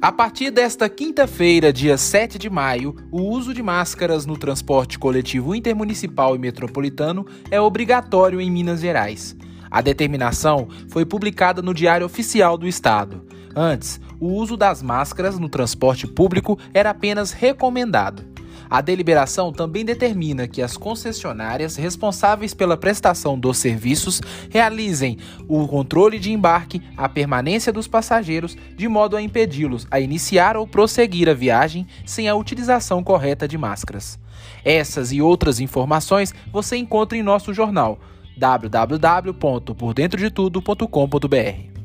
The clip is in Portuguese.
A partir desta quinta-feira, dia 7 de maio, o uso de máscaras no transporte coletivo intermunicipal e metropolitano é obrigatório em Minas Gerais. A determinação foi publicada no Diário Oficial do Estado. Antes, o uso das máscaras no transporte público era apenas recomendado. A deliberação também determina que as concessionárias responsáveis pela prestação dos serviços realizem o controle de embarque, a permanência dos passageiros, de modo a impedi-los a iniciar ou prosseguir a viagem sem a utilização correta de máscaras. Essas e outras informações você encontra em nosso jornal www.pordentrodetudo.com.br.